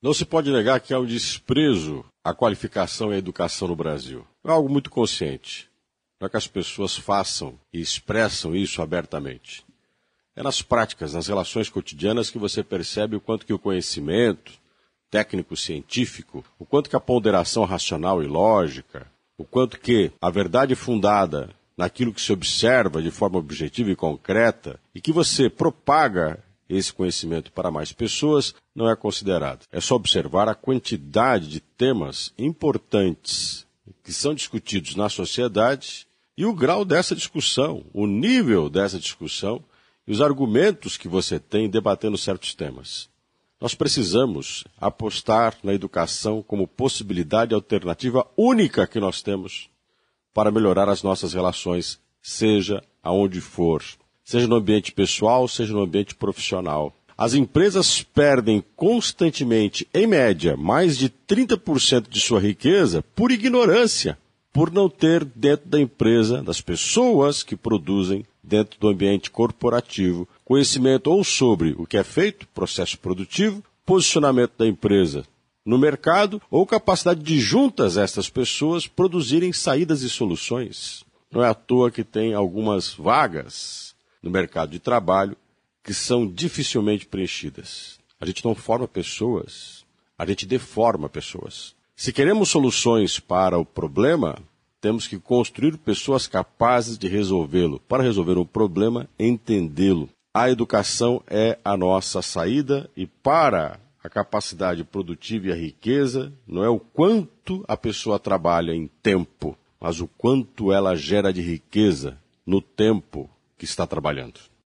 Não se pode negar que há um desprezo à qualificação e à educação no Brasil. É algo muito consciente. Não é que as pessoas façam e expressam isso abertamente. É nas práticas, nas relações cotidianas que você percebe o quanto que o conhecimento técnico-científico, o quanto que a ponderação racional e lógica, o quanto que a verdade fundada naquilo que se observa de forma objetiva e concreta e que você propaga esse conhecimento para mais pessoas não é considerado. É só observar a quantidade de temas importantes que são discutidos na sociedade e o grau dessa discussão, o nível dessa discussão e os argumentos que você tem debatendo certos temas. Nós precisamos apostar na educação como possibilidade alternativa única que nós temos para melhorar as nossas relações, seja aonde for seja no ambiente pessoal, seja no ambiente profissional. As empresas perdem constantemente, em média, mais de 30% de sua riqueza por ignorância, por não ter dentro da empresa, das pessoas que produzem dentro do ambiente corporativo, conhecimento ou sobre o que é feito, processo produtivo, posicionamento da empresa no mercado ou capacidade de juntas estas pessoas produzirem saídas e soluções. Não é à toa que tem algumas vagas no mercado de trabalho que são dificilmente preenchidas. A gente não forma pessoas, a gente deforma pessoas. Se queremos soluções para o problema, temos que construir pessoas capazes de resolvê-lo. Para resolver um problema, entendê-lo. A educação é a nossa saída e para a capacidade produtiva e a riqueza não é o quanto a pessoa trabalha em tempo, mas o quanto ela gera de riqueza no tempo que está trabalhando.